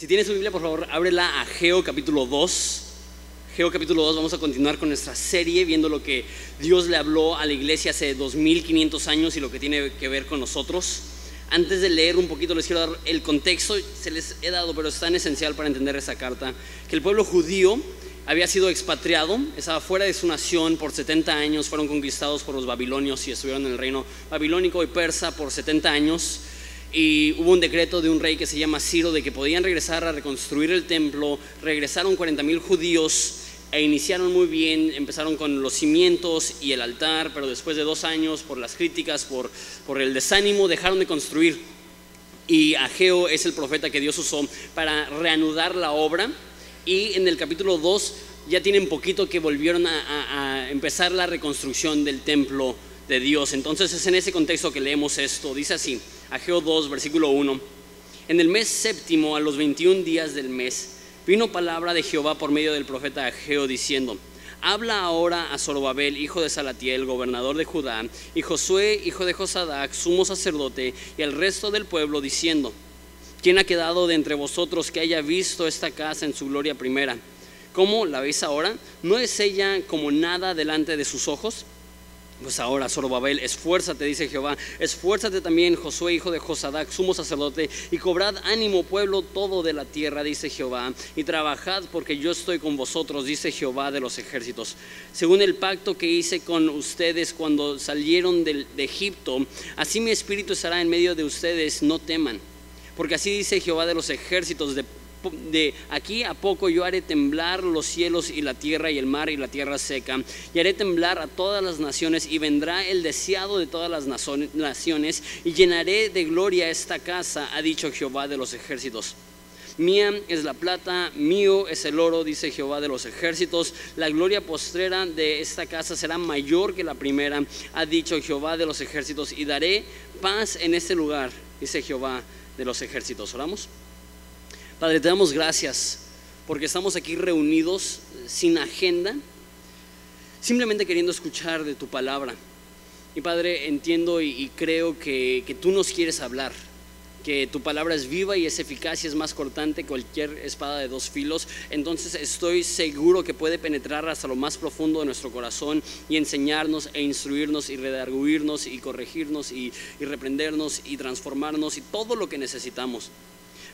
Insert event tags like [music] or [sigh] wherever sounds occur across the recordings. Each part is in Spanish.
Si tienes su Biblia, por favor, ábrela a Geo capítulo 2. Geo capítulo 2, vamos a continuar con nuestra serie viendo lo que Dios le habló a la iglesia hace 2500 años y lo que tiene que ver con nosotros. Antes de leer un poquito, les quiero dar el contexto, se les he dado, pero es tan esencial para entender esa carta, que el pueblo judío había sido expatriado, estaba fuera de su nación por 70 años, fueron conquistados por los babilonios y estuvieron en el reino babilónico y persa por 70 años y hubo un decreto de un rey que se llama Ciro de que podían regresar a reconstruir el templo. Regresaron 40 mil judíos e iniciaron muy bien, empezaron con los cimientos y el altar, pero después de dos años, por las críticas, por, por el desánimo, dejaron de construir. Y Ageo es el profeta que Dios usó para reanudar la obra. Y en el capítulo 2 ya tienen poquito que volvieron a empezar la reconstrucción del templo de Dios. Entonces es en ese contexto que leemos esto. Dice así. Ageo 2, versículo 1. En el mes séptimo, a los 21 días del mes, vino palabra de Jehová por medio del profeta Ageo diciendo, Habla ahora a Zorobabel, hijo de Salatiel, gobernador de Judá, y Josué, hijo de Josadac, sumo sacerdote, y al resto del pueblo, diciendo, ¿quién ha quedado de entre vosotros que haya visto esta casa en su gloria primera? ¿Cómo la veis ahora? ¿No es ella como nada delante de sus ojos? Pues ahora, Zorobabel, esfuérzate, dice Jehová, esfuérzate también, Josué, hijo de Josadac, sumo sacerdote, y cobrad ánimo, pueblo todo de la tierra, dice Jehová, y trabajad porque yo estoy con vosotros, dice Jehová de los ejércitos. Según el pacto que hice con ustedes cuando salieron de, de Egipto, así mi espíritu estará en medio de ustedes, no teman. Porque así dice Jehová de los ejércitos, de de aquí a poco yo haré temblar los cielos y la tierra y el mar y la tierra seca, y haré temblar a todas las naciones, y vendrá el deseado de todas las naciones, y llenaré de gloria esta casa, ha dicho Jehová de los ejércitos. Mía es la plata, mío es el oro, dice Jehová de los ejércitos. La gloria postrera de esta casa será mayor que la primera, ha dicho Jehová de los ejércitos, y daré paz en este lugar, dice Jehová de los ejércitos. Oramos. Padre, te damos gracias porque estamos aquí reunidos sin agenda, simplemente queriendo escuchar de tu palabra. Y Padre, entiendo y, creo que, que, tú nos quieres hablar, que tu palabra es viva y es eficaz y es más cortante que cualquier espada de dos filos. Entonces estoy seguro que puede penetrar hasta lo más profundo de nuestro corazón y enseñarnos e instruirnos y redarguirnos y corregirnos y reprendernos y transformarnos y todo lo que necesitamos.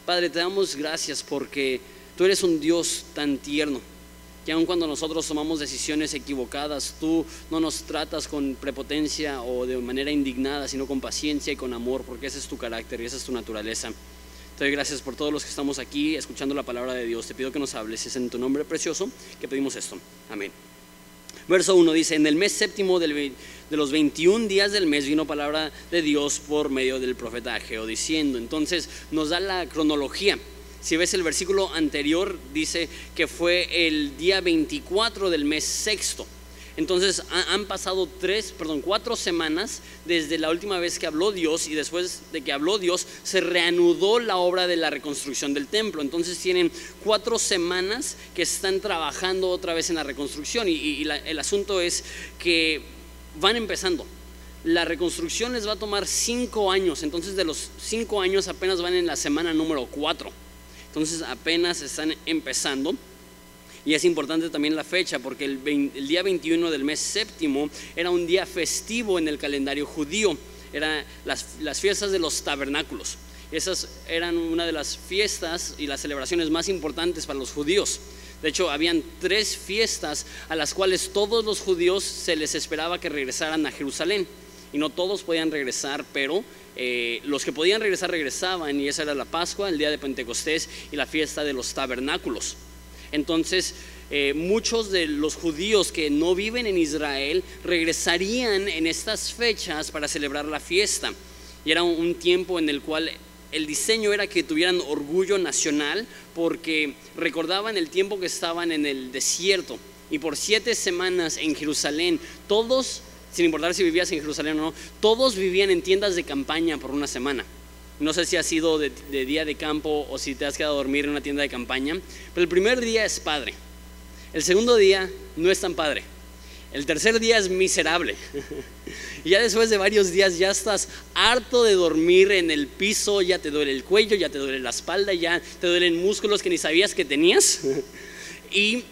Padre, te damos gracias porque tú eres un Dios tan tierno, que aun cuando nosotros tomamos decisiones equivocadas, tú no nos tratas con prepotencia o de manera indignada, sino con paciencia y con amor, porque ese es tu carácter y esa es tu naturaleza. Te doy gracias por todos los que estamos aquí escuchando la palabra de Dios. Te pido que nos hables. Es en tu nombre precioso que pedimos esto. Amén. Verso 1 dice, en el mes séptimo del de los 21 días del mes vino palabra de Dios por medio del profeta Ageo diciendo. Entonces nos da la cronología. Si ves el versículo anterior, dice que fue el día 24 del mes sexto. Entonces han pasado tres, perdón, cuatro semanas desde la última vez que habló Dios y después de que habló Dios se reanudó la obra de la reconstrucción del templo. Entonces tienen cuatro semanas que están trabajando otra vez en la reconstrucción y, el asunto es que van empezando. La reconstrucción les va a tomar cinco años, entonces de los cinco años apenas van en la semana número cuatro. Entonces apenas están empezando. Y es importante también la fecha, porque el, día 21 del mes séptimo era un día festivo en el calendario judío. Eran las, fiestas de los tabernáculos. Esas eran una de las fiestas y las celebraciones más importantes para los judíos. De hecho, habían tres fiestas a las cuales todos los judíos se les esperaba que regresaran a Jerusalén. Y no todos podían regresar, pero eh, los que podían regresar regresaban. Y esa era la Pascua, el día de Pentecostés y la fiesta de los tabernáculos. Entonces, eh, muchos de los judíos que no viven en Israel regresarían en estas fechas para celebrar la fiesta. Y era un tiempo en el cual el diseño era que tuvieran orgullo nacional porque recordaban el tiempo que estaban en el desierto y por siete semanas en Jerusalén, todos, sin importar si vivías en Jerusalén o no, todos vivían en tiendas de campaña por una semana. No sé si ha sido de, día de campo o si te has quedado a dormir en una tienda de campaña, pero el primer día es padre. El segundo día no es tan padre. El tercer día es miserable. Y ya después de varios días ya estás harto de dormir en el piso, ya te duele el cuello, ya te duele la espalda, ya te duelen músculos que ni sabías que tenías. Y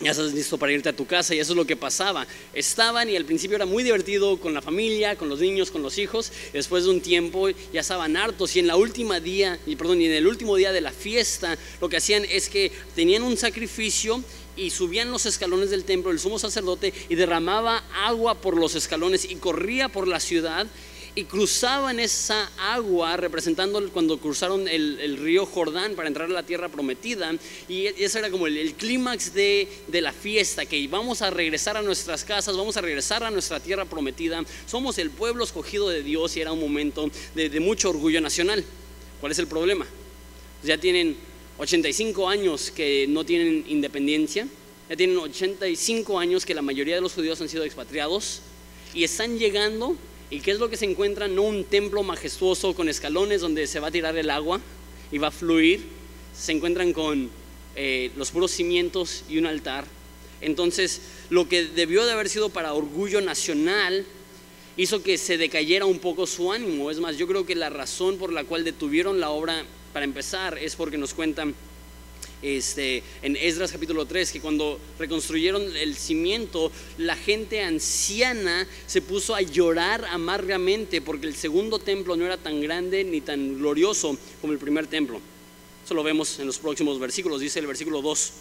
ya estás listo para irte a tu casa y eso es lo que pasaba. Estaban y al principio era muy divertido con la familia, con los niños, con los hijos. Después de un tiempo ya estaban hartos y en la última día, y perdón, y en el último día de la fiesta, lo que hacían es que tenían un sacrificio y subían los escalones del templo el sumo sacerdote y derramaba agua por los escalones y corría por la ciudad y cruzaban esa agua representando cuando cruzaron el, río Jordán para entrar a la tierra prometida. Y ese era como el, clímax de, la fiesta que vamos a regresar a nuestras casas vamos a regresar a nuestra tierra prometida. Somos el pueblo escogido de Dios y era un momento de, de mucho orgullo nacional. ¿cuál es el problema? ya tienen 85 años que no tienen independencia, ya tienen 85 años que la mayoría de los judíos han sido expatriados y están llegando y ¿qué es lo que se encuentran? No un templo majestuoso con escalones donde se va a tirar el agua y va a fluir, se encuentran con eh, los puros cimientos y un altar. Entonces, lo que debió de haber sido para orgullo nacional hizo que se decayera un poco su ánimo. Es más, yo creo que la razón por la cual detuvieron la obra para empezar, es porque nos cuentan este, en Esdras capítulo 3 que cuando reconstruyeron el cimiento, la gente anciana se puso a llorar amargamente porque el segundo templo no era tan grande ni tan glorioso como el primer templo. Eso lo vemos en los próximos versículos, dice el versículo 2.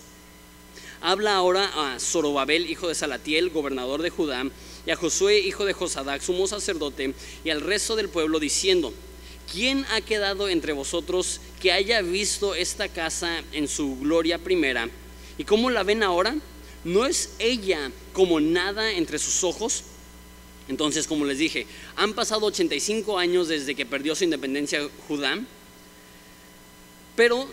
Habla ahora a Zorobabel, hijo de Salatiel, gobernador de Judá, y a Josué, hijo de Josadac, sumo sacerdote, y al resto del pueblo, diciendo, ¿quién ha quedado entre vosotros que haya visto esta casa en su gloria primera? ¿Y cómo la ven ahora? ¿No es ella como nada entre sus ojos? Entonces, como les dije, han pasado 85 años desde que perdió su independencia Judá, pero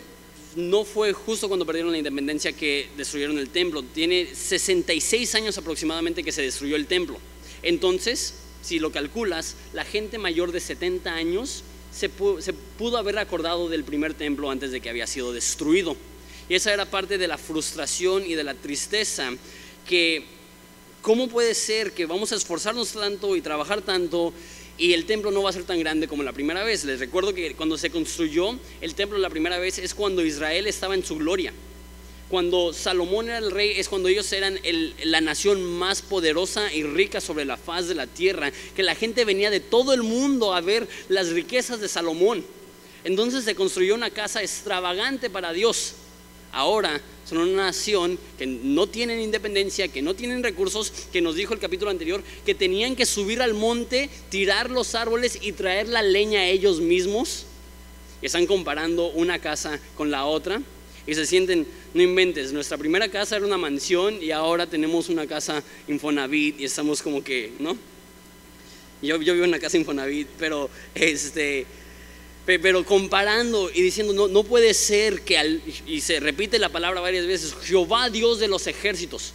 no fue justo cuando perdieron la independencia que destruyeron el templo. Tiene 66 años aproximadamente que se destruyó el templo. Entonces, si lo calculas, la gente mayor de 70 años se pudo, haber acordado del primer templo antes de que había sido destruido. Y esa era parte de la frustración y de la tristeza que ¿cómo puede ser que vamos a esforzarnos tanto y trabajar tanto y el templo no va a ser tan grande como la primera vez? Les recuerdo que cuando se construyó el templo la primera vez es cuando Israel estaba en su gloria. Cuando Salomón era el rey es cuando ellos eran la nación más poderosa y rica sobre la faz de la tierra, que la gente venía de todo el mundo a ver las riquezas de Salomón. Entonces se construyó una casa extravagante para Dios. Ahora son una nación que no tienen independencia, que no tienen recursos, que nos dijo el capítulo anterior, que tenían que subir al monte, tirar los árboles y traer la leña a ellos mismos. Están comparando una casa con la otra y se sienten, no inventes, nuestra primera casa era una mansión y ahora tenemos una casa Infonavit y estamos como que, ¿no? Yo, yo vivo en una casa Infonavit, pero este, pero comparando y diciendo, no, no puede ser que, al, y se repite la palabra varias veces, Jehová Dios de los ejércitos.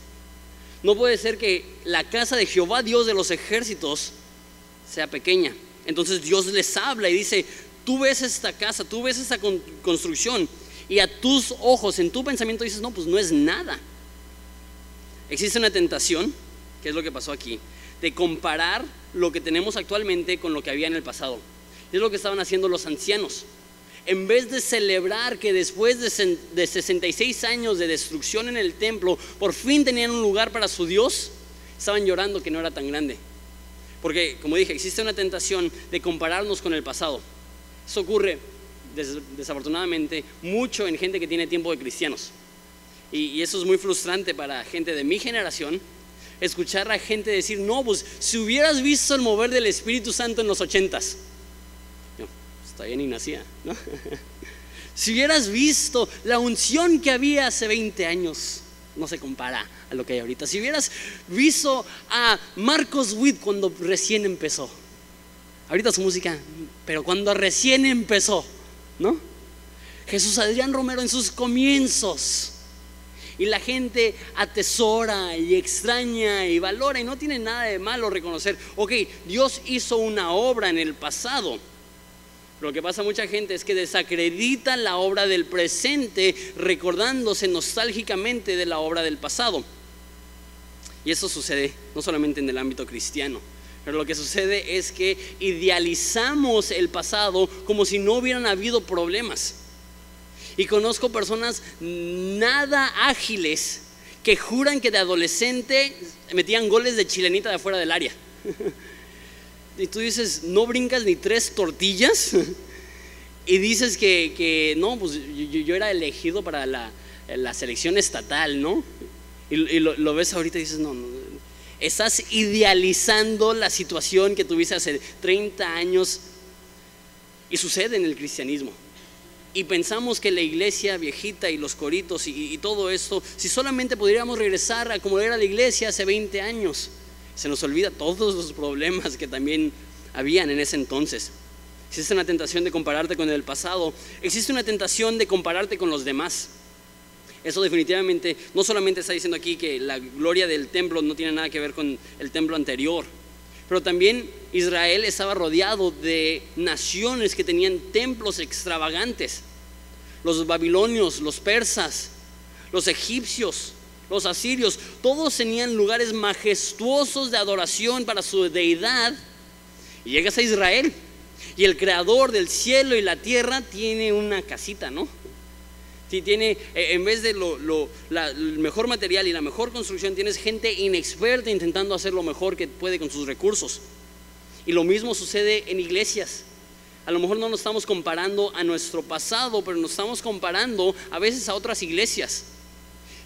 No puede ser que la casa de Jehová Dios de los ejércitos sea pequeña. Entonces Dios les habla y dice, tú ves esta casa, tú ves esta construcción y a tus ojos, en tu pensamiento dices, no, pues no es nada. Existe una tentación, que es lo que pasó aquí, de comparar lo que tenemos actualmente con lo que había en el pasado. Es lo que estaban haciendo los ancianos. En vez de celebrar que después de, de 66 años de destrucción en el templo, por fin tenían un lugar para su Dios, estaban llorando que no era tan grande. Porque, como dije, existe una tentación de compararnos con el pasado. Eso ocurre desafortunadamente, mucho en gente que tiene tiempo de cristianos. Y, eso es muy frustrante para gente de mi generación, escuchar a gente decir, no, pues si hubieras visto el mover del Espíritu Santo en los ochentas, no, está bien y nacía, [laughs] si hubieras visto la unción que había hace 20 años, no se compara a lo que hay ahorita. Si hubieras visto a Marcos Witt cuando recién empezó, ahorita su música, pero cuando recién empezó, ¿no? Jesús Adrián Romero en sus comienzos. Y la gente atesora y extraña y valora y no tiene nada de malo reconocer, ok, Dios hizo una obra en el pasado. lo que pasa a mucha gente es que desacredita la obra del presente recordándose nostálgicamente de la obra del pasado. Y eso sucede no solamente en el ámbito cristiano, pero lo que sucede es que idealizamos el pasado como si no hubieran habido problemas. Y conozco personas nada ágiles que juran que de adolescente metían goles de chilenita de afuera del área. [laughs] Y tú dices, no brincas ni tres tortillas. [laughs] Y dices que, no, pues yo, era elegido para la, selección estatal, ¿no? Y, lo, ves ahorita y dices, no, no, estás idealizando la situación que tuviste hace 30 años. Y sucede en el cristianismo y pensamos que la iglesia viejita y los coritos y, todo esto, si solamente pudiéramos regresar a como era la iglesia hace 20 años, se nos olvida todos los problemas que también habían en ese entonces. Existe una tentación de compararte con el pasado, existe una tentación de compararte con los demás. Eso definitivamente no solamente está diciendo aquí que la gloria del templo no tiene nada que ver con el templo anterior, pero también Israel estaba rodeado de naciones que tenían templos extravagantes. Los babilonios, los persas, los egipcios, los asirios, todos tenían lugares majestuosos de adoración para su deidad. Y llegas a Israel y el creador del cielo y la tierra tiene una casita, ¿no? Tiene, eh, en vez de lo, mejor material y la mejor construcción, tienes gente inexperta intentando hacer lo mejor que puede con sus recursos. Y lo mismo sucede en iglesias. A lo mejor no nos estamos comparando a nuestro pasado, pero nos estamos comparando a veces a otras iglesias.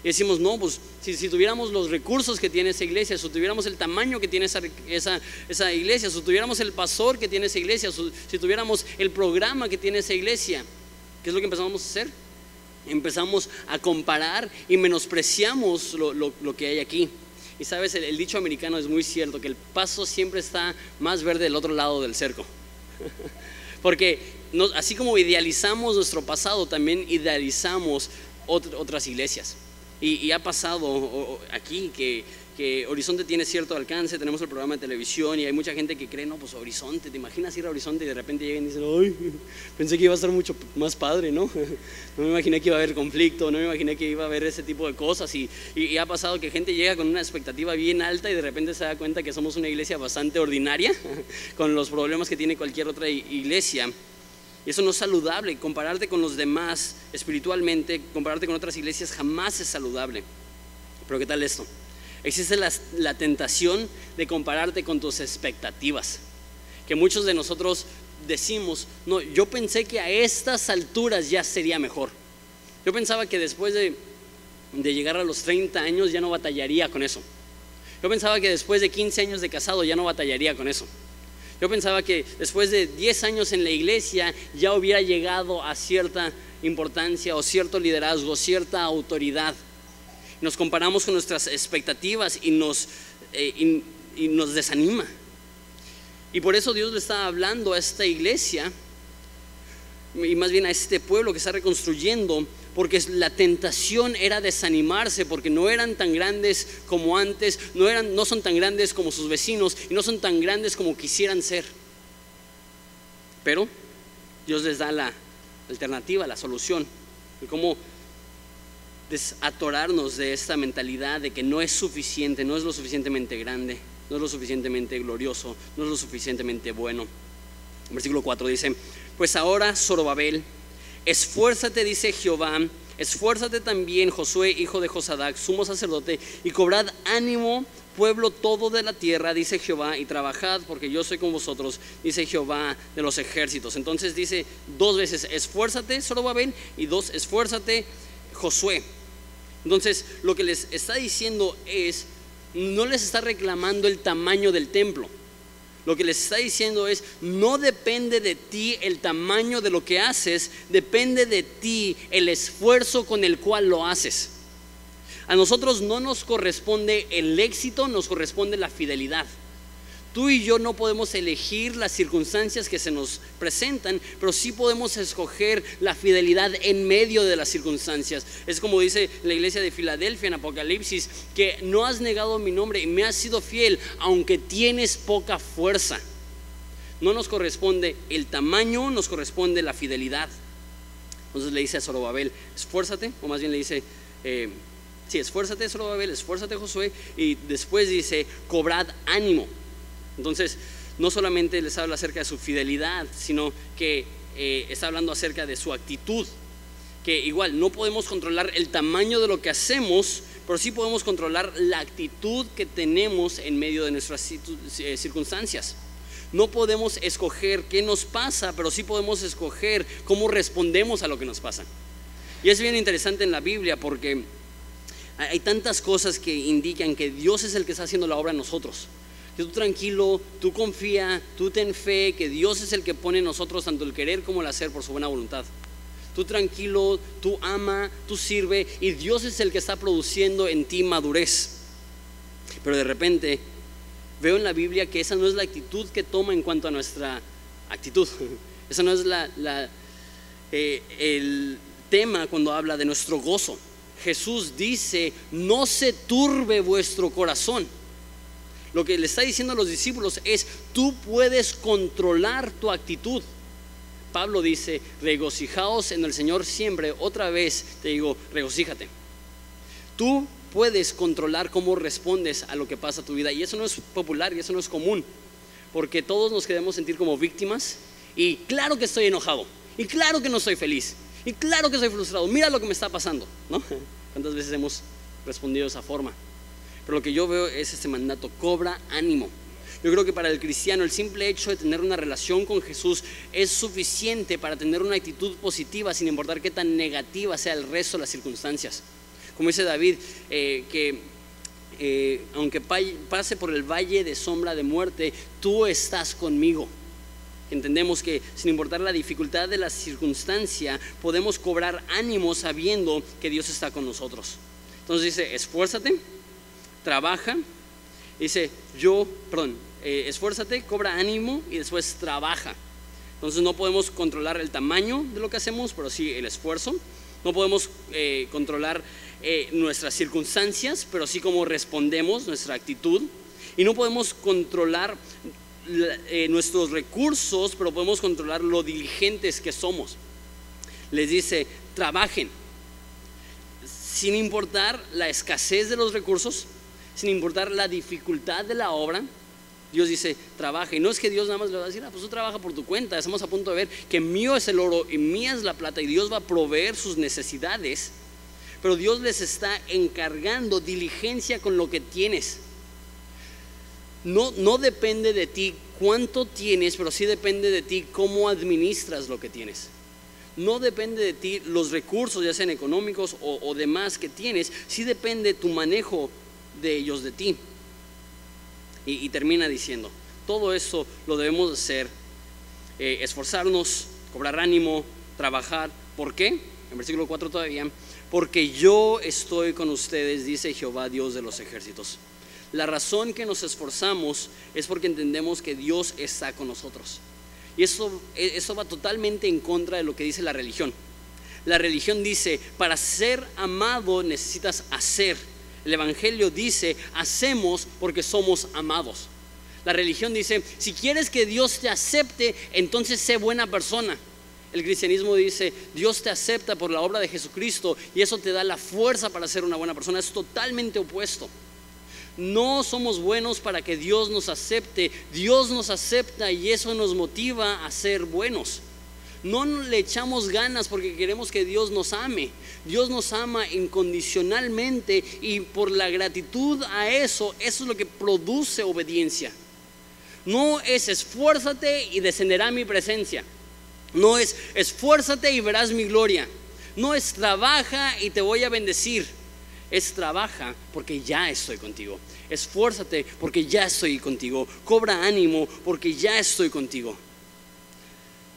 Y decimos, no, pues si, tuviéramos los recursos que tiene esa iglesia, si tuviéramos el tamaño que tiene esa, iglesia, si tuviéramos el pastor que tiene esa iglesia, si tuviéramos el programa que tiene esa iglesia, ¿qué es lo que empezamos a hacer? Empezamos a comparar y menospreciamos lo, que hay aquí. Y sabes, el, dicho americano es muy cierto, que el paso siempre está más verde del otro lado del cerco. [laughs] Porque así como idealizamos nuestro pasado, también idealizamos otras iglesias. y, ha pasado aquí que que Horizonte tiene cierto alcance, tenemos el programa de televisión y hay mucha gente que cree, no, pues Horizonte, ¿te imaginas ir a Horizonte y de repente llegan y dicen, ay, [laughs] pensé que iba a ser mucho más padre, ¿no? [laughs] No me imaginé que iba a haber conflicto, no me imaginé que iba a haber ese tipo de cosas y, y, ha pasado que gente llega con una expectativa bien alta y de repente se da cuenta que somos una iglesia bastante ordinaria, [laughs] con los problemas que tiene cualquier otra iglesia. Y eso no es saludable, compararte con los demás espiritualmente, compararte con otras iglesias jamás es saludable. Pero ¿qué tal esto? Existe la, tentación de compararte con tus expectativas. Que muchos de nosotros decimos, no, yo pensé que a estas alturas ya sería mejor. Yo pensaba que después de, de, llegar a los 30 años ya no batallaría con eso. Yo pensaba que después de 15 años de casado ya no batallaría con eso. Yo pensaba que después de 10 años en la iglesia ya hubiera llegado a cierta importancia o cierto liderazgo, cierta autoridad nos comparamos con nuestras expectativas y nos, eh, y, nos desanima. Y por eso Dios le está hablando a esta iglesia y más bien a este pueblo que está reconstruyendo, porque la tentación era desanimarse, porque no eran tan grandes como antes, no, eran, no son tan grandes como sus vecinos y no son tan grandes como quisieran ser. Pero Dios les da la alternativa, la solución, cómo desatorarnos de esta mentalidad de que no es suficiente, no es lo suficientemente grande, no es lo suficientemente glorioso, no es lo suficientemente bueno. Versículo 4 dice, pues ahora Zorobabel, esfuérzate, dice Jehová, esfuérzate también Josué, hijo de Josadac, sumo sacerdote, y cobrad ánimo, pueblo todo de la tierra, dice Jehová, y trabajad porque yo soy con vosotros, dice Jehová de los ejércitos. Entonces dice dos veces, esfuérzate Zorobabel, y dos, esfuérzate Josué. Entonces, lo que les está diciendo es, no les está reclamando el tamaño del templo. Lo que les está diciendo es, no depende de ti el tamaño de lo que haces, depende de ti el esfuerzo con el cual lo haces. A nosotros no nos corresponde el éxito, nos corresponde la fidelidad. Tú y yo no podemos elegir las circunstancias que se nos presentan, pero sí podemos escoger la fidelidad en medio de las circunstancias. Es como dice la iglesia de Filadelfia en Apocalipsis, que no has negado mi nombre y me has sido fiel, aunque tienes poca fuerza. No nos corresponde el tamaño, nos corresponde la fidelidad. Entonces le dice a Zorobabel, esfuérzate, o más bien le dice, eh, Sí, esfuérzate Zorobabel, esfuérzate Josué y después dice, cobrad ánimo. Entonces, no solamente les habla acerca de su fidelidad, sino que eh, está hablando acerca de su actitud. Que igual no podemos controlar el tamaño de lo que hacemos, pero sí podemos controlar la actitud que tenemos en medio de nuestras eh, circunstancias. No podemos escoger qué nos pasa, pero sí podemos escoger cómo respondemos a lo que nos pasa. Y es bien interesante en la Biblia porque hay tantas cosas que indican que Dios es el que está haciendo la obra en nosotros. Que tú tranquilo, tú confía, tú ten fe, que Dios es el que pone en nosotros tanto el querer como el hacer por su buena voluntad. Tú tranquilo, tú ama, tú sirve y Dios es el que está produciendo en ti madurez. Pero de repente veo en la Biblia que esa no es la actitud que toma en cuanto a nuestra actitud. [laughs] Esa no es la, eh, el tema cuando habla de nuestro gozo. Jesús dice, no se turbe vuestro corazón. Lo que le está diciendo a los discípulos es, tú puedes controlar tu actitud. Pablo dice, regocijaos en el Señor siempre. Otra vez te digo, regocíjate. Tú puedes controlar cómo respondes a lo que pasa a tu vida. Y eso no es popular y eso no es común. Porque todos nos queremos sentir como víctimas. Y claro que estoy enojado. Y claro que no estoy feliz. Y claro que estoy frustrado. Mira lo que me está pasando. ¿no? [laughs] ¿Cuántas veces hemos respondido de esa forma? Pero lo que yo veo es este mandato. Cobra ánimo. Yo creo que para el cristiano el simple hecho de tener una relación con Jesús es suficiente para tener una actitud positiva sin importar qué tan negativa sea el resto de las circunstancias. Como dice David, eh, que eh, aunque pase por el valle de sombra de muerte, tú estás conmigo. Entendemos que sin importar la dificultad de la circunstancia, podemos cobrar ánimo sabiendo que Dios está con nosotros. Entonces dice, esfuérzate, trabaja. Dice, yo, perdón, eh, esfuérzate, cobra ánimo y después trabaja. Entonces no podemos controlar el tamaño de lo que hacemos, pero sí el esfuerzo. No podemos controlar eh, nuestras circunstancias, pero sí cómo respondemos, nuestra actitud. Y no podemos controlar eh, nuestros recursos, pero podemos controlar lo diligentes que somos. Les dice, trabajen, sin importar la escasez de los recursos, sin importar la dificultad de la obra, Dios dice, trabaja. Y no es que Dios nada más le va a decir, ah, pues tú trabaja por tu cuenta. Estamos a punto de ver que mío es el oro y mía es la plata y Dios va a proveer sus necesidades pero Dios les está encargando diligencia con lo que tienes. No, no depende de ti cuánto tienes, pero sí depende de ti cómo administras lo que tienes. No depende de ti los recursos, ya sean económicos o, demás que tienes, sí depende tu manejo de ellos de ti. Y, termina diciendo, todo eso lo debemos hacer, eh, esforzarnos, cobrar ánimo, trabajar. ¿Por qué? En versículo 4 todavía, porque yo estoy con ustedes, dice Jehová Dios de los ejércitos. La razón que nos esforzamos es porque entendemos que Dios está con nosotros. Y eso, eso va totalmente en contra de lo que dice la religión. La religión dice, para ser amado necesitas hacer. El Evangelio dice, hacemos porque somos amados. La religión dice, si quieres que Dios te acepte, entonces sé buena persona. El cristianismo dice, Dios te acepta por la obra de Jesucristo y eso te da la fuerza para ser una buena persona. Es totalmente opuesto. No somos buenos para que Dios nos acepte. Dios nos acepta y eso nos motiva a ser buenos. No le echamos ganas porque queremos que Dios nos ame. Dios nos ama incondicionalmente y por la gratitud a eso, eso es lo que produce obediencia. No es esfuérzate y descenderá mi presencia. No es esfuérzate y verás mi gloria. No es trabaja y te voy a bendecir. Es trabaja porque ya estoy contigo. Esfuérzate porque ya estoy contigo. Cobra ánimo porque ya estoy contigo.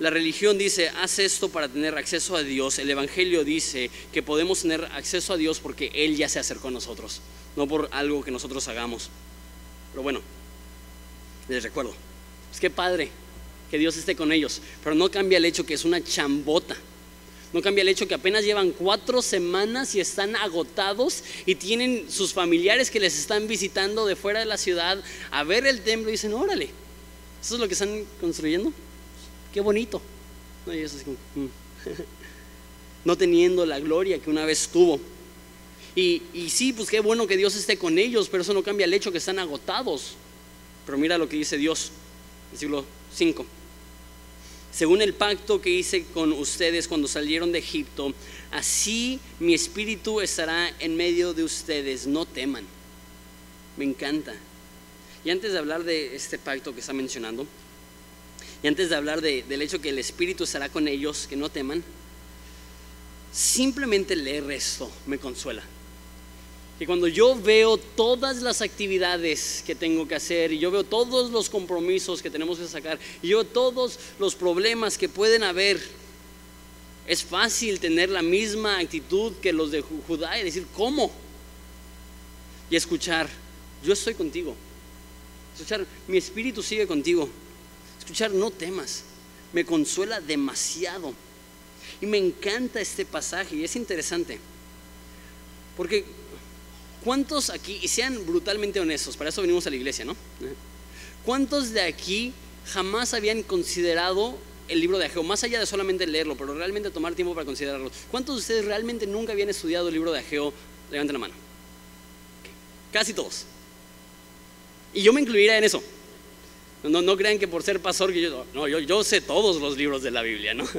La religión dice, haz esto para tener acceso a Dios. El Evangelio dice que podemos tener acceso a Dios porque Él ya se acercó a nosotros, no por algo que nosotros hagamos. Pero bueno, les recuerdo, es que padre que Dios esté con ellos, pero no cambia el hecho que es una chambota. No cambia el hecho que apenas llevan cuatro semanas y están agotados y tienen sus familiares que les están visitando de fuera de la ciudad a ver el templo y dicen, órale, ¿eso es lo que están construyendo? Qué bonito. No, mm. [laughs] no teniendo la gloria que una vez tuvo. Y, y sí, pues qué bueno que Dios esté con ellos, pero eso no cambia el hecho que están agotados. Pero mira lo que dice Dios, versículo 5. Según el pacto que hice con ustedes cuando salieron de Egipto, así mi espíritu estará en medio de ustedes, no teman. Me encanta. Y antes de hablar de este pacto que está mencionando, y antes de hablar del hecho que el espíritu estará con ellos, que no teman, simplemente leer esto me consuela. Y cuando yo veo todas las actividades que tengo que hacer, y yo veo todos los compromisos que tenemos que sacar, y yo todos los problemas que pueden haber, es fácil tener la misma actitud que los de Judá y decir, ¿cómo? Y escuchar, yo estoy contigo. Escuchar, mi espíritu sigue contigo. Escuchar, no temas. Me consuela demasiado. Y me encanta este pasaje y es interesante. Porque ¿Cuántos aquí, y sean brutalmente honestos, para eso venimos a la iglesia, ¿no? ¿Cuántos de aquí jamás habían considerado el libro de Ageo, más allá de solamente leerlo, pero realmente tomar tiempo para considerarlo? ¿Cuántos de ustedes realmente nunca habían estudiado el libro de Ageo? Levanten la mano. Casi todos. Y yo me incluiría en eso. No, no crean que por ser pastor, no, yo, yo sé todos los libros de la Biblia, ¿no? [laughs]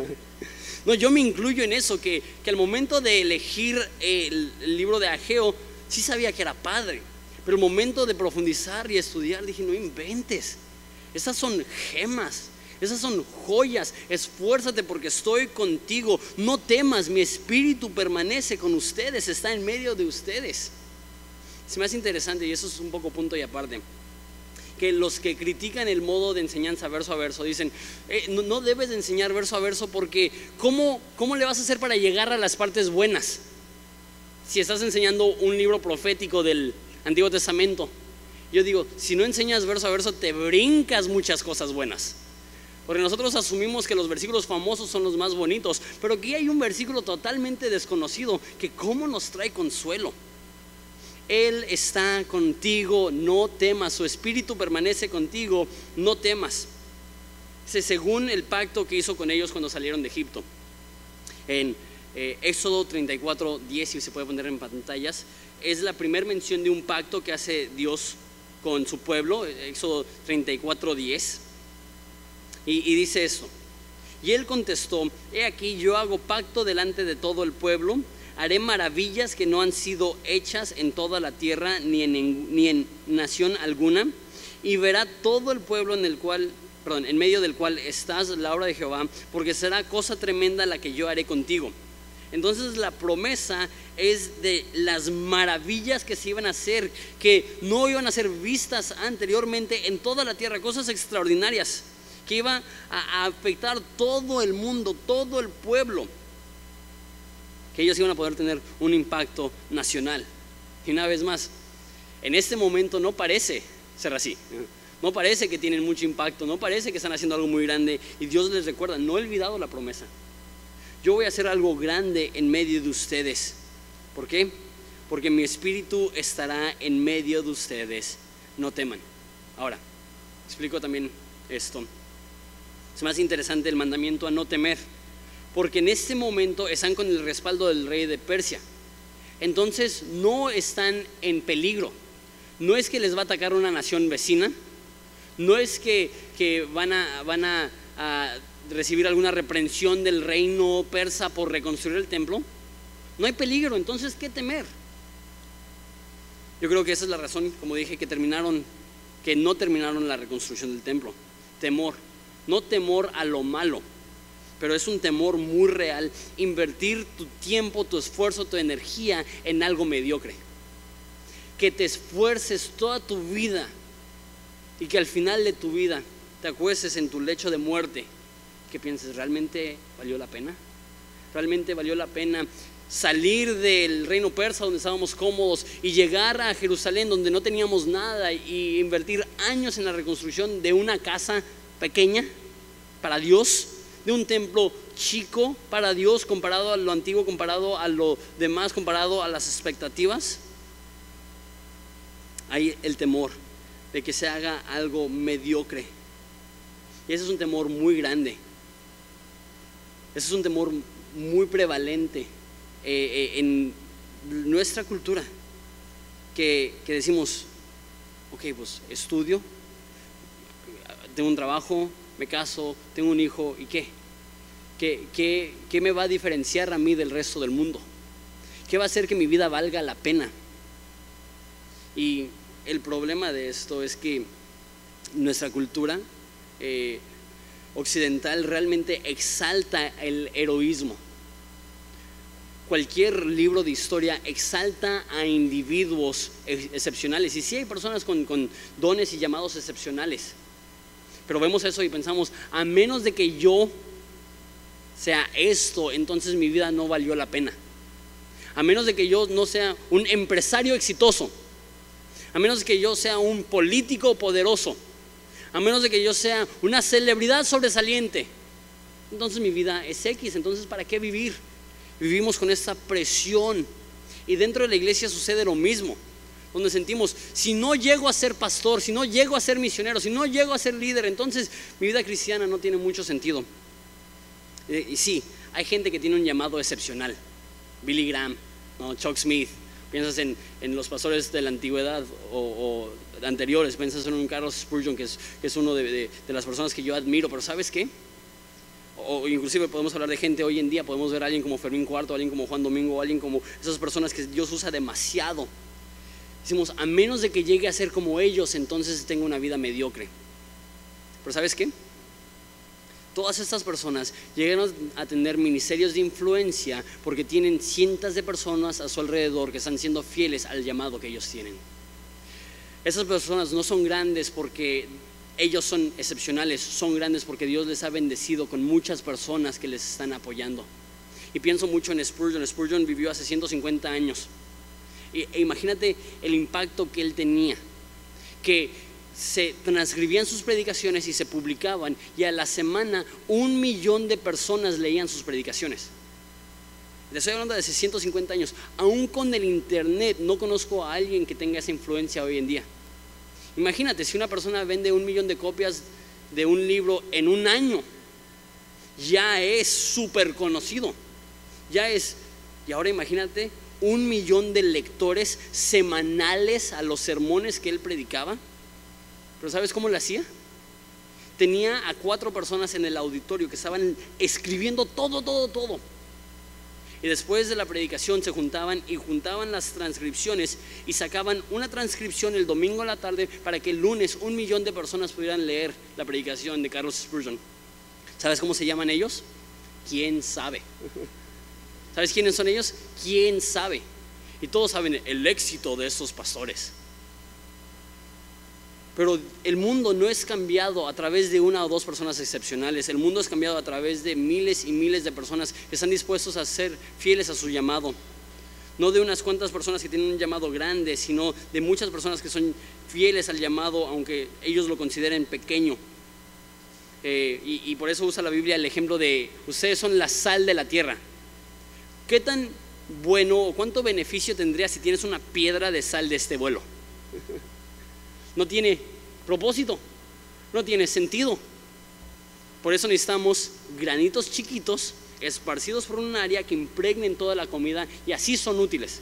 No, yo me incluyo en eso, que, que al momento de elegir el, libro de Ageo, sí sabía que era padre, pero el momento de profundizar y estudiar dije, no inventes, esas son gemas, esas son joyas, esfuérzate porque estoy contigo, no temas, mi espíritu permanece con ustedes, está en medio de ustedes. Es más interesante y eso es un poco punto y aparte que los que critican el modo de enseñanza verso a verso dicen, eh, no, debes de enseñar verso a verso porque ¿cómo, ¿cómo le vas a hacer para llegar a las partes buenas? si estás enseñando un libro profético del Antiguo Testamento. Yo digo, si no enseñas verso a verso, te brincas muchas cosas buenas. Porque nosotros asumimos que los versículos famosos son los más bonitos, pero aquí hay un versículo totalmente desconocido que cómo nos trae consuelo. Él está contigo, no temas, su espíritu permanece contigo, no temas. según el pacto que hizo con ellos cuando salieron de Egipto. En eh, Éxodo 34, 10, si se puede poner en pantallas, es la primera mención de un pacto que hace Dios con su pueblo, Éxodo 34, 10. Y, y dice eso. Y él contestó, he aquí yo hago pacto delante de todo el pueblo, haré maravillas que no han sido hechas en toda la tierra ni en, ni en nación alguna, y verá todo el pueblo en el cual, perdón, en medio del cual estás la obra de Jehová, porque será cosa tremenda la que yo haré contigo. Entonces la promesa es de las maravillas que se iban a hacer, que no iban a ser vistas anteriormente en toda la tierra, cosas extraordinarias, que iban a afectar todo el mundo, todo el pueblo, que ellos iban a poder tener un impacto nacional. Y una vez más, en este momento no parece ser así. No parece que tienen mucho impacto, no parece que están haciendo algo muy grande. Y Dios les recuerda, no he olvidado la promesa yo voy a hacer algo grande en medio de ustedes. ¿Por qué? Porque mi espíritu estará en medio de ustedes. No teman. Ahora, explico también esto. Es más interesante el mandamiento a no temer. Porque en este momento están con el respaldo del rey de Persia. Entonces no están en peligro. No es que les va a atacar una nación vecina. No es que, van, a, van a recibir alguna reprensión del reino persa por reconstruir el templo, no hay peligro, entonces ¿qué temer? Yo creo que esa es la razón, como dije, que terminaron, que no terminaron la reconstrucción del templo. Temor, no temor a lo malo, pero es un temor muy real, invertir tu tiempo, tu esfuerzo, tu energía en algo mediocre. Que te esfuerces toda tu vida y que al final de tu vida te acuestes en tu lecho de muerte que pienses, ¿realmente valió la pena? ¿Realmente valió la pena salir del reino persa donde estábamos cómodos y llegar a Jerusalén donde no teníamos nada y invertir años en la reconstrucción de una casa pequeña para Dios, de un templo chico para Dios comparado a lo antiguo, comparado a lo demás, comparado a las expectativas? Hay el temor de que se haga algo mediocre. Y ese es un temor muy grande. Ese es un temor muy prevalente eh, eh, en nuestra cultura que, que decimos, ok, pues estudio, tengo un trabajo, me caso, tengo un hijo, ¿y qué? ¿Qué, qué, qué me va a diferenciar a mí del resto del mundo? ¿Qué va a hacer que mi vida valga la pena? Y el problema de esto es que nuestra cultura eh, occidental realmente exalta el heroísmo. Cualquier libro de historia exalta a individuos excepcionales. Y sí hay personas con, con dones y llamados excepcionales. Pero vemos eso y pensamos, a menos de que yo sea esto, entonces mi vida no valió la pena. A menos de que yo no sea un empresario exitoso. A menos de que yo sea un político poderoso. A menos de que yo sea una celebridad sobresaliente. Entonces mi vida es X. Entonces, ¿para qué vivir? Vivimos con esta presión. Y dentro de la iglesia sucede lo mismo donde sentimos, si no llego a ser pastor, si no llego a ser misionero, si no llego a ser líder, entonces mi vida cristiana no tiene mucho sentido. Eh, y sí, hay gente que tiene un llamado excepcional. Billy Graham, Chuck Smith, piensas en, los pastores de la antigüedad o, anteriores, piensas en un Carlos Spurgeon, que es, que es uno de, de, las personas que yo admiro, pero ¿sabes qué? O inclusive podemos hablar de gente hoy en día, podemos ver a alguien como Fermín Cuarto, alguien como Juan Domingo, alguien como esas personas que Dios usa demasiado Decimos, a menos de que llegue a ser como ellos, entonces tengo una vida mediocre. Pero ¿sabes qué? Todas estas personas llegan a tener ministerios de influencia porque tienen cientos de personas a su alrededor que están siendo fieles al llamado que ellos tienen. Esas personas no son grandes porque ellos son excepcionales, son grandes porque Dios les ha bendecido con muchas personas que les están apoyando. Y pienso mucho en Spurgeon. Spurgeon vivió hace 150 años. E imagínate el impacto que él tenía, que se transcribían sus predicaciones y se publicaban y a la semana un millón de personas leían sus predicaciones. Le estoy hablando de hace 150 años. Aún con el Internet no conozco a alguien que tenga esa influencia hoy en día. Imagínate, si una persona vende un millón de copias de un libro en un año, ya es súper conocido. Ya es, y ahora imagínate un millón de lectores semanales a los sermones que él predicaba. Pero ¿sabes cómo lo hacía? Tenía a cuatro personas en el auditorio que estaban escribiendo todo, todo, todo. Y después de la predicación se juntaban y juntaban las transcripciones y sacaban una transcripción el domingo a la tarde para que el lunes un millón de personas pudieran leer la predicación de Carlos Spurgeon. ¿Sabes cómo se llaman ellos? ¿Quién sabe? ¿Sabes quiénes son ellos? ¿Quién sabe? Y todos saben el éxito de estos pastores. Pero el mundo no es cambiado a través de una o dos personas excepcionales. El mundo es cambiado a través de miles y miles de personas que están dispuestos a ser fieles a su llamado. No de unas cuantas personas que tienen un llamado grande, sino de muchas personas que son fieles al llamado, aunque ellos lo consideren pequeño. Eh, y, y por eso usa la Biblia el ejemplo de ustedes son la sal de la tierra. ¿Qué tan bueno o cuánto beneficio tendría si tienes una piedra de sal de este vuelo? No tiene propósito, no tiene sentido. Por eso necesitamos granitos chiquitos esparcidos por un área que impregnen toda la comida y así son útiles.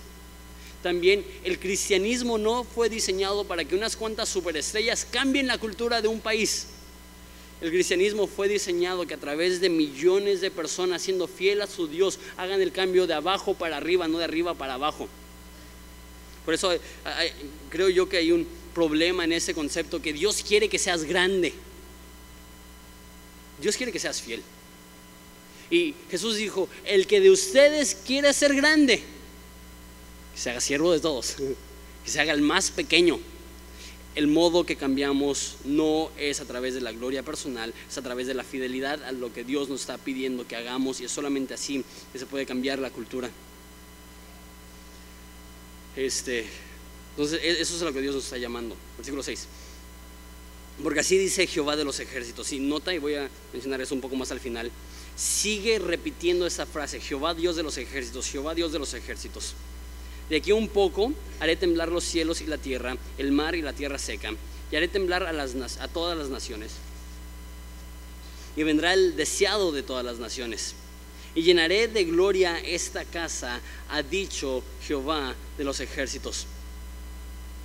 También el cristianismo no fue diseñado para que unas cuantas superestrellas cambien la cultura de un país. El cristianismo fue diseñado que a través de millones de personas siendo fiel a su Dios hagan el cambio de abajo para arriba, no de arriba para abajo. Por eso creo yo que hay un problema en ese concepto que Dios quiere que seas grande. Dios quiere que seas fiel. Y Jesús dijo, el que de ustedes quiere ser grande, que se haga siervo de todos, que se haga el más pequeño el modo que cambiamos no es a través de la gloria personal, es a través de la fidelidad a lo que Dios nos está pidiendo que hagamos y es solamente así que se puede cambiar la cultura. Este, entonces, e-, eso es a lo que Dios nos está llamando. Versículo 6. Porque así dice Jehová de los ejércitos. Y nota, y voy a mencionar eso un poco más al final, sigue repitiendo esa frase, Jehová Dios de los ejércitos, Jehová Dios de los ejércitos. De aquí un poco haré temblar los cielos y la tierra, el mar y la tierra seca, y haré temblar a, las, a todas las naciones. Y vendrá el deseado de todas las naciones. y llenaré de gloria esta casa, ha dicho Jehová de los ejércitos.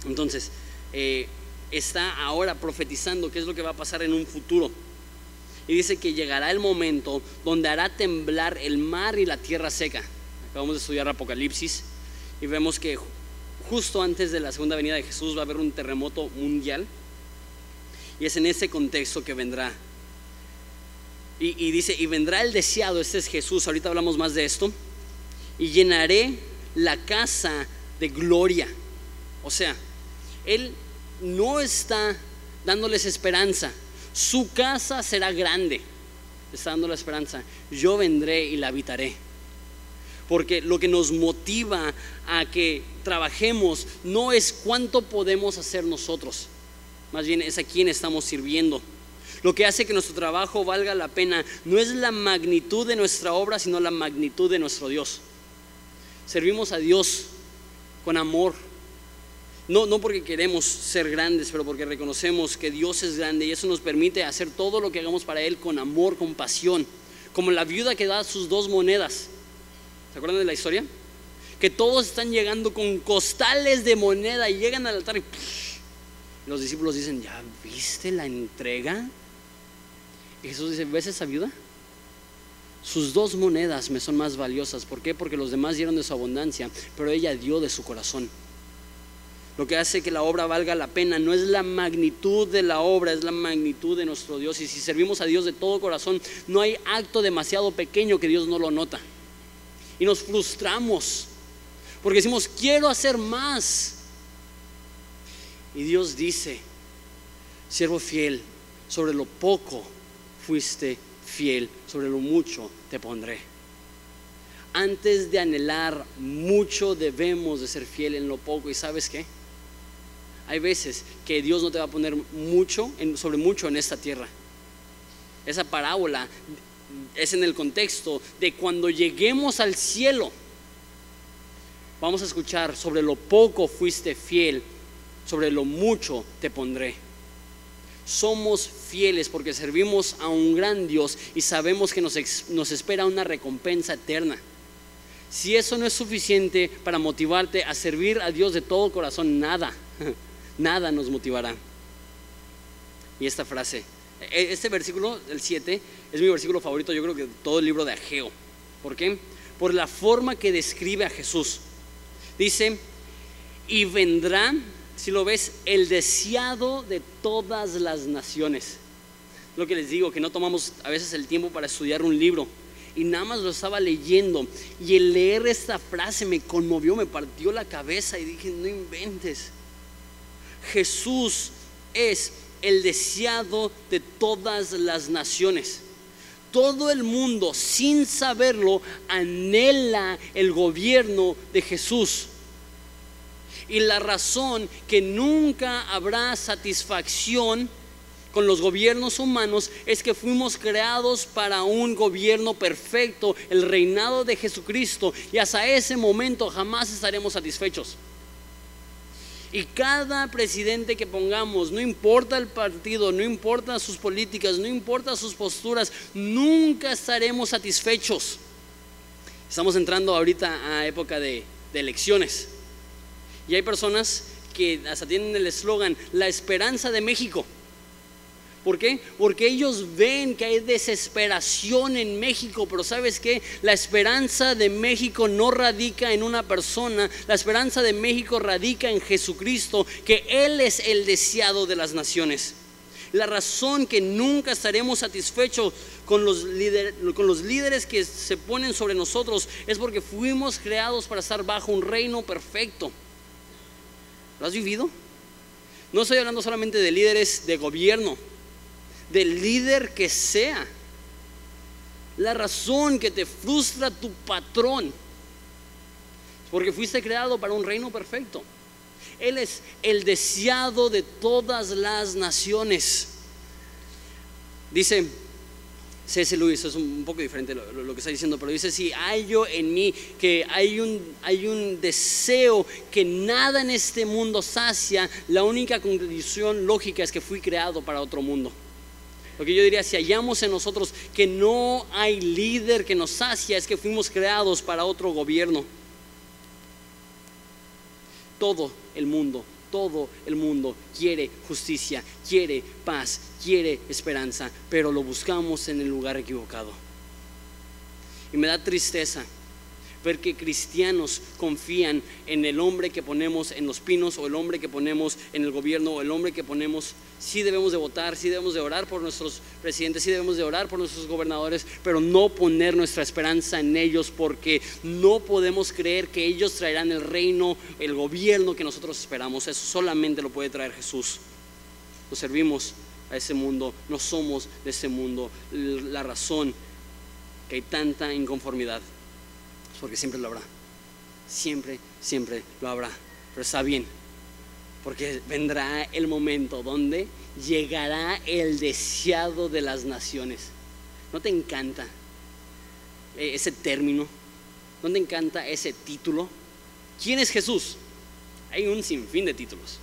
Entonces, eh, está ahora profetizando qué es lo que va a pasar en un futuro. Y dice que llegará el momento donde hará temblar el mar y la tierra seca. Acabamos de estudiar Apocalipsis y vemos que justo antes de la segunda venida de Jesús va a haber un terremoto mundial. Y es en ese contexto que vendrá. Y, dice, y vendrá el deseado, este es Jesús, ahorita hablamos más de esto, y llenaré la casa de gloria. O sea, Él no está dándoles esperanza, su casa será grande, está dando la esperanza, yo vendré y la habitaré. Porque lo que nos motiva a que trabajemos no es cuánto podemos hacer nosotros, más bien es a quién estamos sirviendo. Lo que hace que nuestro trabajo valga la pena no es la magnitud de nuestra obra, sino la magnitud de nuestro Dios. Servimos a Dios con amor. No, no porque queremos ser grandes, pero porque reconocemos que Dios es grande y eso nos permite hacer todo lo que hagamos para Él con amor, con pasión. Como la viuda que da sus dos monedas. ¿Se acuerdan de la historia? Que todos están llegando con costales de moneda y llegan al altar y los discípulos dicen, ¿ya viste la entrega? Y Jesús dice, ¿ves esa viuda? Sus dos monedas me son más valiosas. ¿Por qué? Porque los demás dieron de su abundancia, pero ella dio de su corazón. Lo que hace que la obra valga la pena no es la magnitud de la obra, es la magnitud de nuestro Dios. Y si servimos a Dios de todo corazón, no hay acto demasiado pequeño que Dios no lo nota y nos frustramos porque decimos, quiero hacer más. Y Dios dice, siervo fiel, sobre lo poco fuiste fiel, sobre lo mucho te pondré. Antes de anhelar mucho debemos de ser fiel en lo poco. ¿Y sabes qué? Hay veces que Dios no te va a poner mucho sobre mucho en esta tierra. Esa parábola es en el contexto de cuando lleguemos al cielo, vamos a escuchar sobre lo poco fuiste fiel, sobre lo mucho te pondré. Somos fieles porque servimos a un gran Dios y sabemos que nos, nos espera una recompensa eterna. Si eso no es suficiente para motivarte a servir a Dios de todo corazón, nada, [laughs] nada nos motivará. Y esta frase, este versículo, el 7, es mi versículo favorito, yo creo que todo el libro de Ageo. ¿Por qué? Por la forma que describe a Jesús. Dice, y vendrá, si lo ves, el deseado de todas las naciones. Lo que les digo, que no tomamos a veces el tiempo para estudiar un libro. Y nada más lo estaba leyendo. Y el leer esta frase me conmovió, me partió la cabeza y dije, no inventes. Jesús es el deseado de todas las naciones. Todo el mundo, sin saberlo, anhela el gobierno de Jesús. Y la razón que nunca habrá satisfacción con los gobiernos humanos es que fuimos creados para un gobierno perfecto, el reinado de Jesucristo, y hasta ese momento jamás estaremos satisfechos. Y cada presidente que pongamos, no importa el partido, no importa sus políticas, no importa sus posturas, nunca estaremos satisfechos. Estamos entrando ahorita a época de, elecciones. Y hay personas que hasta tienen el eslogan, la esperanza de México. ¿Por qué? Porque ellos ven que hay desesperación en México, pero ¿sabes qué? La esperanza de México no radica en una persona, la esperanza de México radica en Jesucristo, que Él es el deseado de las naciones. La razón que nunca estaremos satisfechos con los, con los líderes que se ponen sobre nosotros es porque fuimos creados para estar bajo un reino perfecto. ¿Lo has vivido? No estoy hablando solamente de líderes de gobierno, del líder que sea. La razón que te frustra tu patrón porque fuiste creado para un reino perfecto. Él es el deseado de todas las naciones. Dice C.S. Luis, es un poco diferente lo, que está diciendo, pero dice, si hay yo en mí que hay un, hay un deseo que nada en este mundo sacia, la única condición lógica es que fui creado para otro mundo. Lo que yo diría, si hallamos en nosotros que no hay líder que nos sacia, es que fuimos creados para otro gobierno. Todo el mundo, todo el mundo quiere justicia, quiere paz, quiere esperanza, pero lo buscamos en el lugar equivocado. Y me da tristeza ver que cristianos confían en el hombre que ponemos en los pinos o el hombre que ponemos en el gobierno o el hombre que ponemos. Sí debemos de votar, sí debemos de orar por nuestros presidentes, sí debemos de orar por nuestros gobernadores, pero no poner nuestra esperanza en ellos porque no podemos creer que ellos traerán el reino, el gobierno que nosotros esperamos. Eso solamente lo puede traer Jesús. Nos servimos a ese mundo, no somos de ese mundo. La razón que hay tanta inconformidad porque siempre lo habrá. Siempre, siempre lo habrá. Pero está bien, porque vendrá el momento donde llegará el deseado de las naciones. ¿No te encanta e-, ese término? ¿No te encanta ese título? ¿Quién es Jesús? Hay un sinfín de títulos.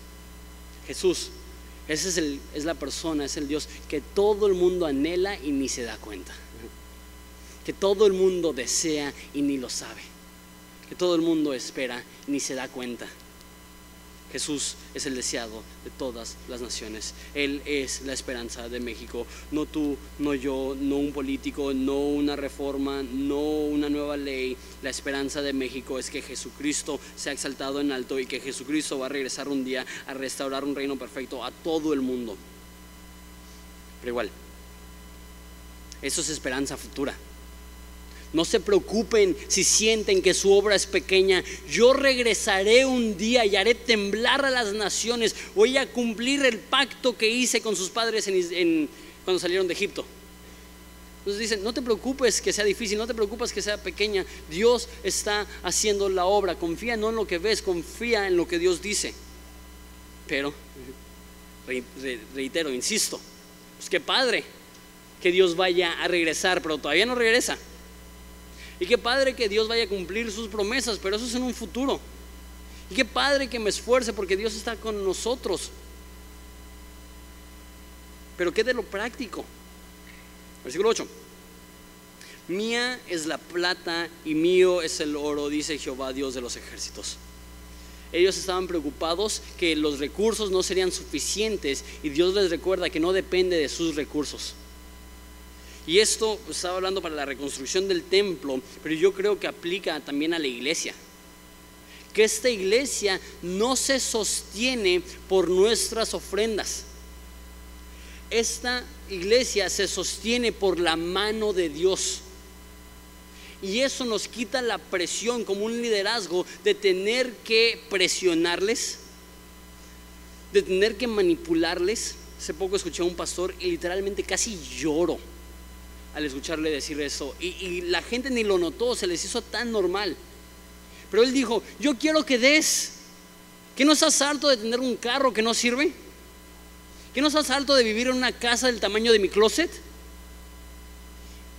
Jesús, esa es, es la persona, es el Dios que todo el mundo anhela y ni se da cuenta que todo el mundo desea y ni lo sabe, que todo el mundo espera y ni se da cuenta. Jesús es el deseado de todas las naciones. Él es la esperanza de México. No tú, no yo, no un político, no una reforma, no una nueva ley. La esperanza de México es que Jesucristo sea exaltado en alto y que Jesucristo va a regresar un día a restaurar un reino perfecto a todo el mundo. Pero igual, eso es esperanza futura. No se preocupen si sienten que su obra es pequeña. Yo regresaré un día y haré temblar a las naciones. Voy a cumplir el pacto que hice con sus padres cuando salieron de Egipto. Entonces dicen, no te preocupes que sea difícil, no te preocupes que sea pequeña. Dios está haciendo la obra. Confía no en lo que ves, confía en lo que Dios dice. Pero, reitero, insisto, pues qué padre que Dios vaya a regresar, pero todavía no regresa. Y qué padre que Dios vaya a cumplir sus promesas, pero eso es en un futuro. Y qué padre que me esfuerce porque Dios está con nosotros. Pero qué de lo práctico. Versículo 8. Mía es la plata y mío es el oro, dice Jehová, Dios de los ejércitos. Ellos estaban preocupados que los recursos no serían suficientes y Dios les recuerda que no depende de sus recursos. Y esto pues, estaba hablando para la reconstrucción del templo, pero yo creo que aplica también a la iglesia. Que esta iglesia no se sostiene por nuestras ofrendas. Esta iglesia se sostiene por la mano de Dios. Y eso nos quita la presión como un liderazgo de tener que presionarles, de tener que manipularles. Hace poco escuché a un pastor y literalmente casi lloro al escucharle decir eso. Y, la gente ni lo notó, se les hizo tan normal. Pero él dijo, yo quiero que des. ¿Que no estás harto de tener un carro que no sirve? ¿Que no estás harto de vivir en una casa del tamaño de mi closet?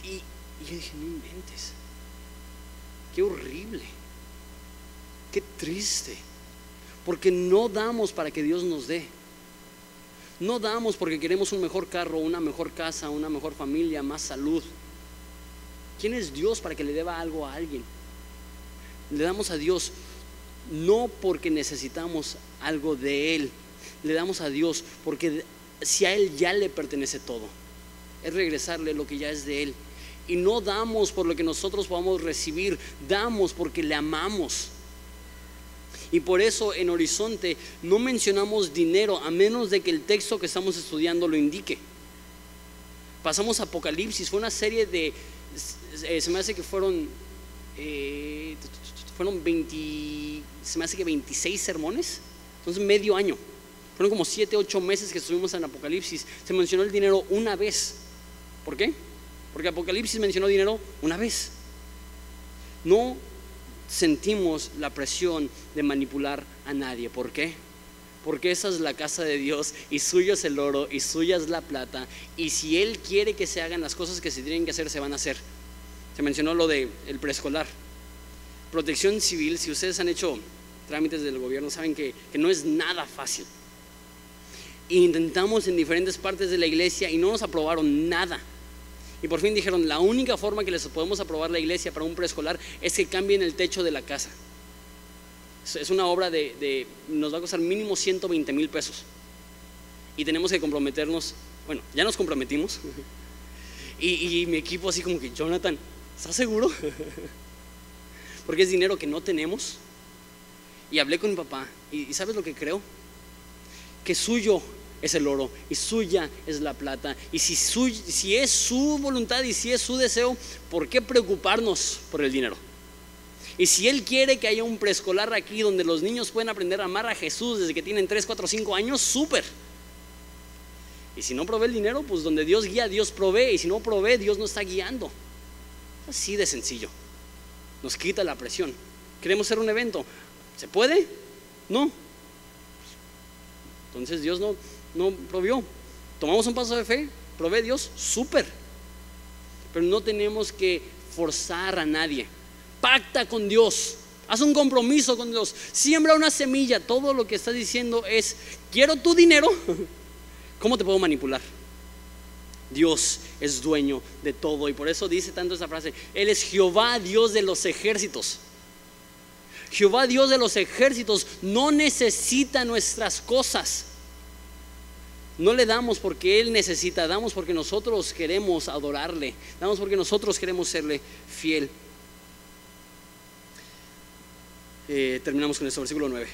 Y, y yo dije, no inventes. Qué horrible. Qué triste. Porque no damos para que Dios nos dé. No damos porque queremos un mejor carro, una mejor casa, una mejor familia, más salud. ¿Quién es Dios para que le deba algo a alguien? Le damos a Dios no porque necesitamos algo de Él. Le damos a Dios porque si a Él ya le pertenece todo. Es regresarle lo que ya es de Él. Y no damos por lo que nosotros podamos recibir, damos porque le amamos. Y por eso en Horizonte no mencionamos dinero a menos de que el texto que estamos estudiando lo indique. Pasamos a Apocalipsis, fue una serie de, eh, se me hace que fueron, eh, fueron 20, se me hace que 26 sermones, entonces medio año. Fueron como 7, 8 meses que estuvimos en Apocalipsis. Se mencionó el dinero una vez. ¿Por qué? Porque Apocalipsis mencionó dinero una vez. No sentimos la presión de manipular a nadie. ¿Por qué? Porque esa es la casa de Dios y suyo es el oro y suya es la plata. Y si Él quiere que se hagan las cosas que se tienen que hacer, se van a hacer. Se mencionó lo del el preescolar. Protección civil, si ustedes han hecho trámites del gobierno, saben que, que no es nada fácil. Intentamos en diferentes partes de la iglesia y no nos aprobaron nada. Y por fin dijeron, la única forma que les podemos aprobar la iglesia para un preescolar es que cambien el techo de la casa. Es una obra de, nos va a costar mínimo 120 mil pesos. Y tenemos que comprometernos, bueno, ya nos comprometimos. Y, y mi equipo así como que, Jonathan, ¿estás seguro? [laughs] Porque es dinero que no tenemos. Y hablé con mi papá. ¿Y sabes lo que creo? Que suyo es el oro y suya es la plata. Y si, si es su voluntad y si es su deseo, ¿por qué preocuparnos por el dinero? Y si Él quiere que haya un preescolar aquí donde los niños pueden aprender a amar a Jesús desde que tienen 3, 4, 5 años, súper. Y si no provee el dinero, pues donde Dios guía, Dios provee. Y si no provee, Dios no está guiando. Así de sencillo. Nos quita la presión. Queremos hacer un evento. ¿Se puede? No. Entonces Dios no, no provió. Tomamos un paso de fe, provee Dios, súper. Pero no tenemos que forzar a nadie. Pacta con Dios. Haz un compromiso con Dios. Siembra una semilla. Todo lo que está diciendo es, quiero tu dinero. [laughs] ¿Cómo te puedo manipular? Dios es dueño de todo. Y por eso dice tanto esa frase. Él es Jehová, Dios de los ejércitos. Jehová, Dios de los ejércitos, no necesita nuestras cosas. No le damos porque Él necesita, damos porque nosotros queremos adorarle, damos porque nosotros queremos serle fiel. Eh, terminamos con este versículo 9.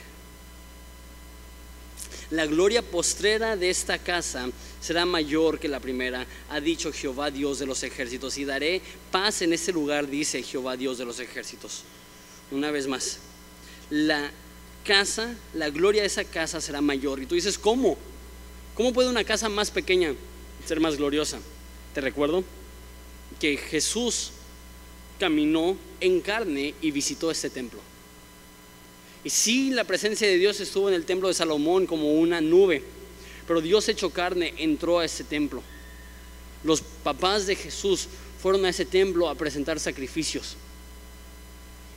La gloria postrera de esta casa será mayor que la primera, ha dicho Jehová Dios de los ejércitos, y daré paz en este lugar, dice Jehová Dios de los ejércitos. Una vez más, la casa, la gloria de esa casa será mayor. Y tú dices, ¿cómo? ¿Cómo puede una casa más pequeña ser más gloriosa? Te recuerdo que Jesús caminó en carne y visitó este templo. Y sí, la presencia de Dios estuvo en el templo de Salomón como una nube, pero Dios hecho carne entró a ese templo. Los papás de Jesús fueron a ese templo a presentar sacrificios.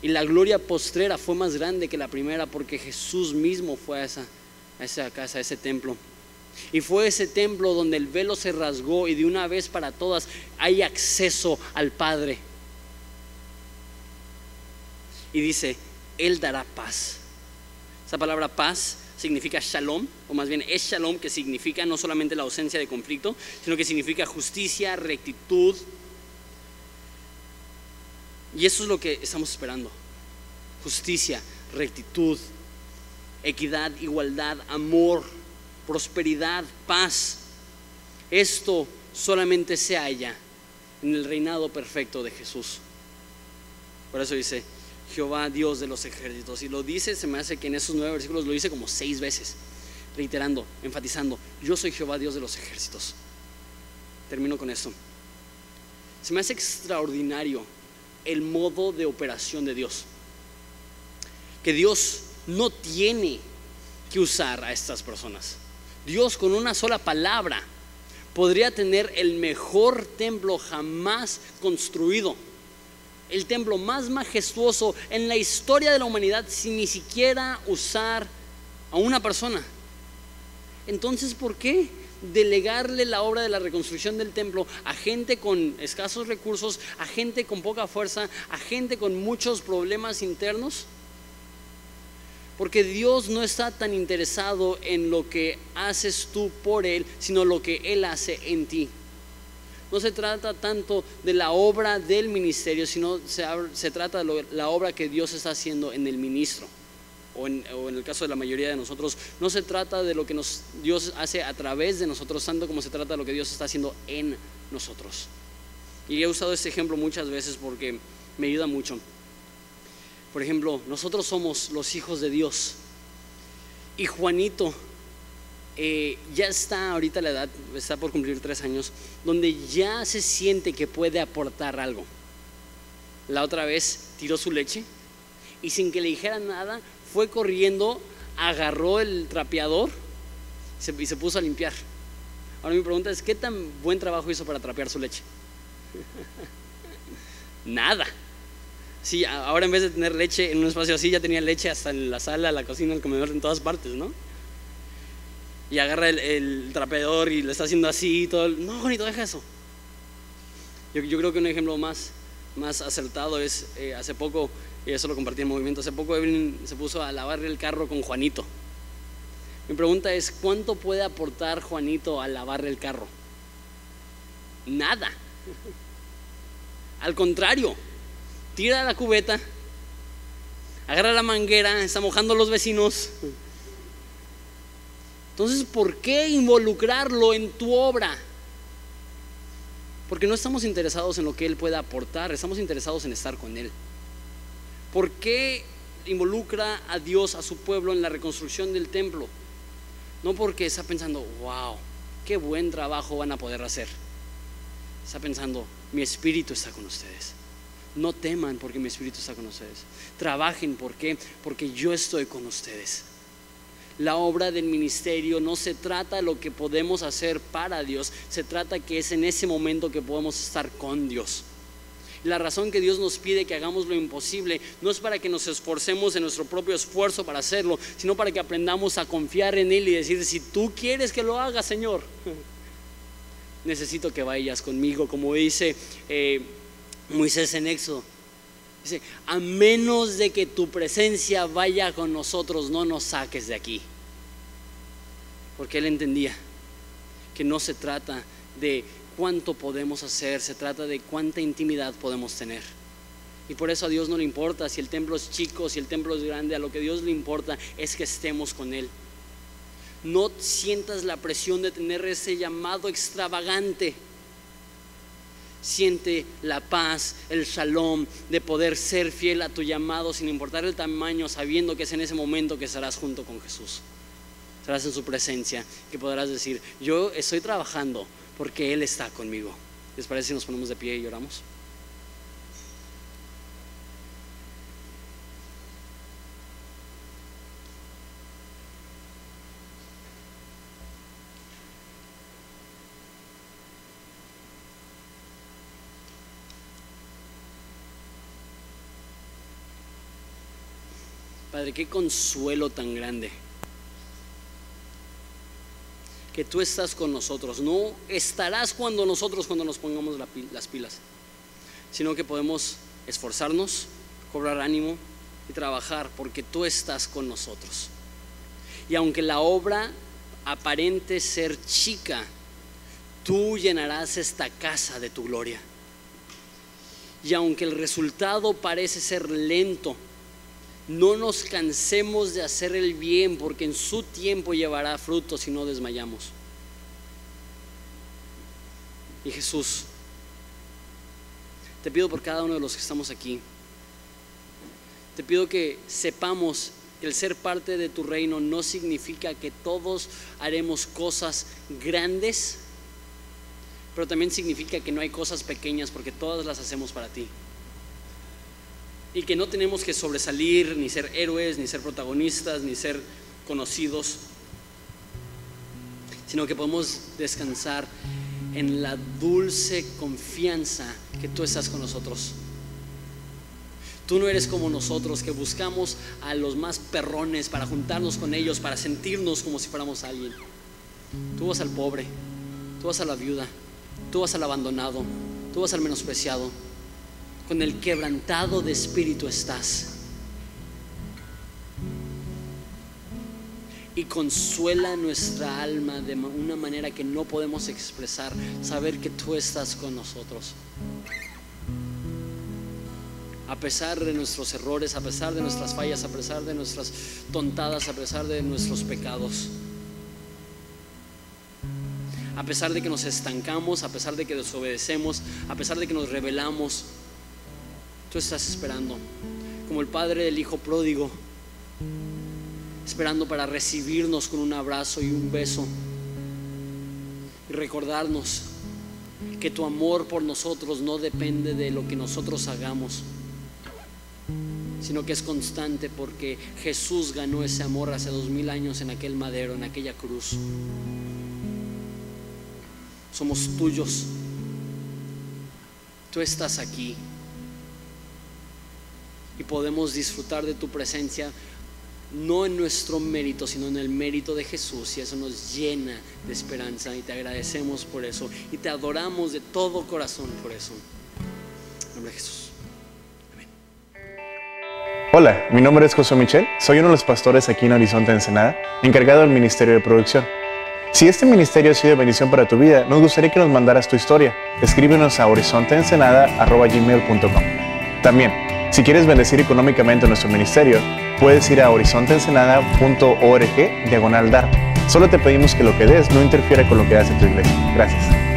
Y la gloria postrera fue más grande que la primera porque Jesús mismo fue a esa, a esa casa, a ese templo. Y fue ese templo donde el velo se rasgó y de una vez para todas hay acceso al Padre. Y dice, Él dará paz. Esa palabra paz significa shalom, o más bien es shalom que significa no solamente la ausencia de conflicto, sino que significa justicia, rectitud. Y eso es lo que estamos esperando. Justicia, rectitud, equidad, igualdad, amor prosperidad, paz. Esto solamente se halla en el reinado perfecto de Jesús. Por eso dice Jehová Dios de los ejércitos. Y lo dice, se me hace que en esos nueve versículos lo dice como seis veces, reiterando, enfatizando, yo soy Jehová Dios de los ejércitos. Termino con esto. Se me hace extraordinario el modo de operación de Dios. Que Dios no tiene que usar a estas personas. Dios con una sola palabra podría tener el mejor templo jamás construido. El templo más majestuoso en la historia de la humanidad sin ni siquiera usar a una persona. Entonces, ¿por qué delegarle la obra de la reconstrucción del templo a gente con escasos recursos, a gente con poca fuerza, a gente con muchos problemas internos? Porque Dios no está tan interesado en lo que haces tú por Él, sino lo que Él hace en ti. No se trata tanto de la obra del ministerio, sino se, trata de la obra que Dios está haciendo en el ministro. O en, el caso de la mayoría de nosotros, no se trata de lo que Dios hace a través de nosotros, tanto como se trata de lo que Dios está haciendo en nosotros. Y he usado este ejemplo muchas veces porque me ayuda mucho. Por ejemplo, nosotros somos los hijos de Dios. Y Juanito eh, ya está ahorita la edad, está por cumplir tres años, donde ya se siente que puede aportar algo. La otra vez tiró su leche y sin que le dijera nada, fue corriendo, agarró el trapeador y se puso a limpiar. Ahora mi pregunta es, ¿qué tan buen trabajo hizo para trapear su leche? [laughs] Nada. Sí, ahora en vez de tener leche en un espacio así, ya tenía leche hasta en la sala, la cocina, el comedor, en todas partes, ¿no? y agarra el, trapeador y le está haciendo así y todo. No, Juanito, deja eso. Yo, creo que un ejemplo más, más acertado es eh, hace poco, y eso lo compartí en movimiento, hace poco Evelyn se puso a lavarle el carro con Juanito. Mi pregunta es, ¿cuánto puede aportar Juanito a lavarle el carro? Nada. Al contrario, tira la cubeta, agarra la manguera, está mojando a los vecinos. Entonces, ¿por qué involucrarlo en tu obra? Porque no estamos interesados en lo que Él pueda aportar, estamos interesados en estar con Él. ¿Por qué involucra a Dios, a su pueblo, en la reconstrucción del templo? No porque está pensando, wow, qué buen trabajo van a poder hacer. Está pensando, mi espíritu está con ustedes. No teman porque mi espíritu está con ustedes. Trabajen, ¿por qué? Porque yo estoy con ustedes. La obra del ministerio no se trata de lo que podemos hacer para Dios, se trata que es en ese momento que podemos estar con Dios. La razón que Dios nos pide que hagamos lo imposible no es para que nos esforcemos en nuestro propio esfuerzo para hacerlo, sino para que aprendamos a confiar en Él y decir, si tú quieres que lo haga, Señor, [laughs] necesito que vayas conmigo, como dice eh, Moisés en Éxodo. Dice, a menos de que tu presencia vaya con nosotros, no nos saques de aquí. Porque él entendía que no se trata de cuánto podemos hacer, se trata de cuánta intimidad podemos tener. Y por eso a Dios no le importa si el templo es chico, si el templo es grande, a lo que Dios le importa es que estemos con Él. No sientas la presión de tener ese llamado extravagante Siente la paz, el shalom de poder ser fiel a tu llamado sin importar el tamaño, sabiendo que es en ese momento que estarás junto con Jesús. Estarás en su presencia, que podrás decir, yo estoy trabajando porque Él está conmigo. ¿Les parece si nos ponemos de pie y lloramos? Padre, qué consuelo tan grande. Que tú estás con nosotros. No estarás cuando nosotros, cuando nos pongamos las pilas, sino que podemos esforzarnos, cobrar ánimo y trabajar porque tú estás con nosotros. Y aunque la obra aparente ser chica, tú llenarás esta casa de tu gloria. Y aunque el resultado parece ser lento, no nos cansemos de hacer el bien porque en su tiempo llevará frutos si no desmayamos. Y Jesús, te pido por cada uno de los que estamos aquí, te pido que sepamos que el ser parte de tu reino no significa que todos haremos cosas grandes, pero también significa que no hay cosas pequeñas porque todas las hacemos para ti y que no tenemos que sobresalir, ni ser héroes, ni ser protagonistas, ni ser conocidos, sino que podemos descansar en la dulce confianza que tú estás con nosotros. Tú no eres como nosotros que buscamos a los más perrones para juntarnos con ellos, para sentirnos como si fuéramos alguien. Tú vas al pobre, tú vas a la viuda, tú vas al abandonado, tú vas al menospreciado con el quebrantado de espíritu estás. Y consuela nuestra alma de una manera que no podemos expresar, saber que tú estás con nosotros. A pesar de nuestros errores, a pesar de nuestras fallas, a pesar de nuestras tontadas, a pesar de nuestros pecados a pesar de que nos estancamos, a pesar de que desobedecemos, a pesar de que nos rebelamos, tú estás esperando, como el padre del hijo pródigo, esperando para recibirnos con un abrazo y un beso y recordarnos que tu amor por nosotros no depende de lo que nosotros hagamos, sino que es constante porque Jesús ganó ese amor hace dos mil años en aquel madero, en aquella cruz. Somos tuyos. Tú estás aquí y podemos disfrutar de tu presencia no en nuestro mérito, sino en el mérito de Jesús. Y eso nos llena de esperanza y te agradecemos por eso y te adoramos de todo corazón por eso. En nombre de Jesús. Hola, mi nombre es José Michel, soy uno de los pastores aquí en Horizonte Ensenada, encargado del Ministerio de Producción. Si este ministerio ha sido bendición para tu vida, nos gustaría que nos mandaras tu historia. Escríbenos a horizonteensenada.gmail.com También, si quieres bendecir económicamente nuestro ministerio, puedes ir a horizonteensenada.org diagonal dar. Solo te pedimos que lo que des no interfiera con lo que hace tu iglesia. Gracias.